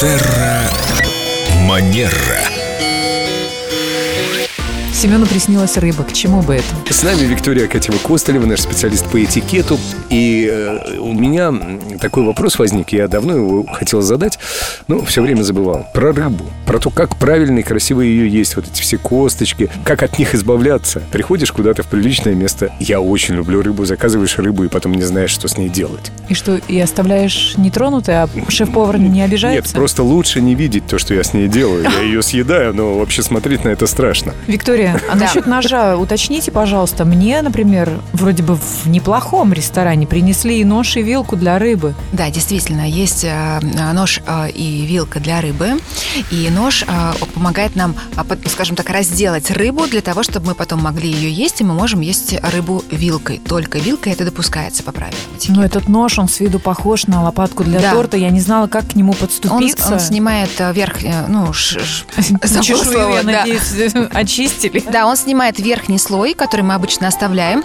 Терра Манера. Семену приснилась рыба. К чему бы это? С нами Виктория Катева Костолева, наш специалист по этикету. И э, у меня такой вопрос возник, я давно его хотел задать, но все время забывал. Про рыбу, про то, как правильно и красиво ее есть, вот эти все косточки, как от них избавляться. Приходишь куда-то в приличное место, я очень люблю рыбу, заказываешь рыбу и потом не знаешь, что с ней делать. И что, и оставляешь нетронутой, а шеф-повар не обижается? Нет, просто лучше не видеть то, что я с ней делаю. Я ее съедаю, но вообще смотреть на это страшно. Виктория, а насчет ножа уточните, пожалуйста. Мне, например, вроде бы в неплохом ресторане принесли и нож, и вилку для рыбы. Да, действительно, есть э, нож э, и вилка для рыбы. И нож э, помогает нам, скажем так, разделать рыбу для того, чтобы мы потом могли ее есть, и мы можем есть рыбу вилкой. Только вилкой это допускается по правилам. Но этот нож, он с виду похож на лопатку для Да. торта. Я не знала, как к нему Он, подступиться. он снимает э, верх, ну, ш- ш- Чешую, я да. надеюсь, очистили. Да, он снимает верхний слой, который мы обычно оставляем.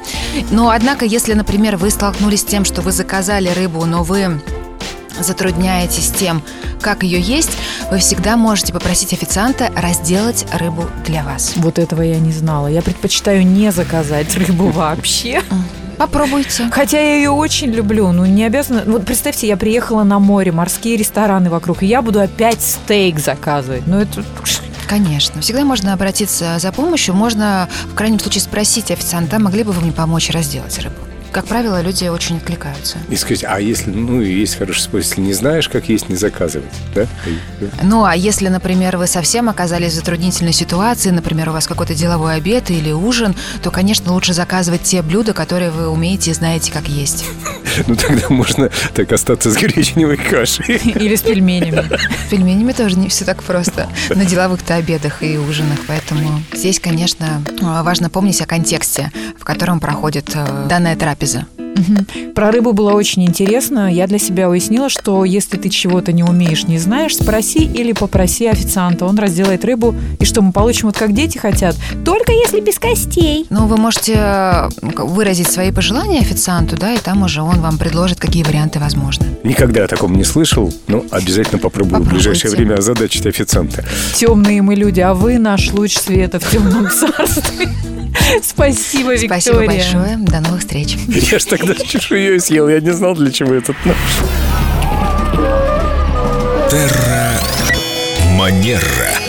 Но, однако, если, например, вы столкнулись с тем, что вы заказали рыбу, но вы затрудняетесь тем, как ее есть, вы всегда можете попросить официанта разделать рыбу для вас. Вот этого я не знала. Я предпочитаю не заказать рыбу вообще. Попробуйте. Хотя я ее очень люблю, ну не обязана. Вот представьте, я приехала на море, морские рестораны вокруг, и я буду опять стейк заказывать. Ну это Конечно. Всегда можно обратиться за помощью. Можно, в крайнем случае, спросить официанта, могли бы вы мне помочь разделать рыбу. Как правило, люди очень откликаются. И сказать, а если, ну, есть хороший способ, если не знаешь, как есть, не заказывать, да? Ну, а если, например, вы совсем оказались в затруднительной ситуации, например, у вас какой-то деловой обед или ужин, то, конечно, лучше заказывать те блюда, которые вы умеете и знаете, как есть. Ну, тогда можно так остаться с гречневой кашей. или с пельменями. С пельменями тоже не все так просто на деловых-то обедах и ужинах. Поэтому здесь, конечно, важно помнить о контексте, в котором проходит э, данная трапеза. Про рыбу было очень интересно. Я для себя уяснила, что если ты чего-то не умеешь, не знаешь, спроси или попроси официанта. Он разделает рыбу, и что мы получим, вот как дети хотят. Только если без костей. Ну, вы можете э, выразить свои пожелания официанту, да, и там уже он вам предложит, какие варианты возможны. Никогда о таком не слышал, но обязательно попробую в Попробуйте. ближайшее время озадачить официанта. Темные мы люди, а вы наш луч света в темном царстве. Спасибо, Виктория. Спасибо большое. До новых встреч. Я ж тогда чешуей съел, я не знал, для чего этот нож. Терра Манера.